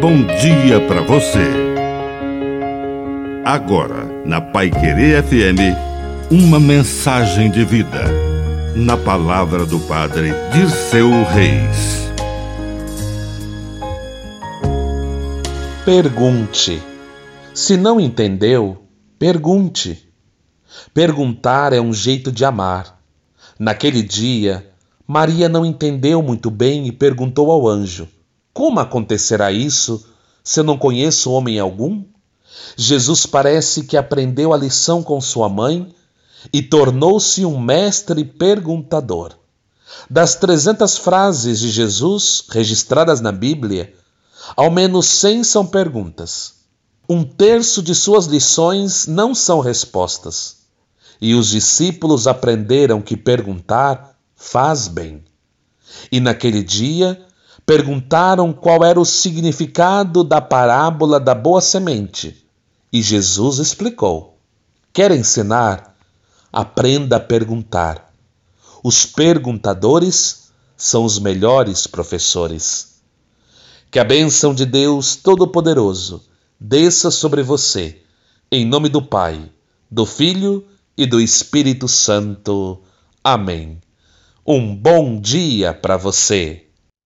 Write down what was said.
bom dia para você. Agora, na Pai Querer FM, uma mensagem de vida. Na palavra do Padre Dirceu Reis. Pergunte. Se não entendeu, pergunte. Perguntar é um jeito de amar. Naquele dia, Maria não entendeu muito bem e perguntou ao anjo: Como acontecerá isso se eu não conheço homem algum? Jesus parece que aprendeu a lição com sua mãe e tornou-se um mestre perguntador. Das 300 frases de Jesus registradas na Bíblia, ao menos 100 são perguntas. Um terço de suas lições não são respostas. E os discípulos aprenderam que perguntar faz bem. E naquele dia perguntaram qual era o significado da parábola da boa semente. E Jesus explicou: Quer ensinar? Aprenda a perguntar. Os perguntadores são os melhores professores. Que a bênção de Deus Todo-Poderoso desça sobre você, em nome do Pai, do Filho e do Espírito Santo. Amém. Um bom dia para você.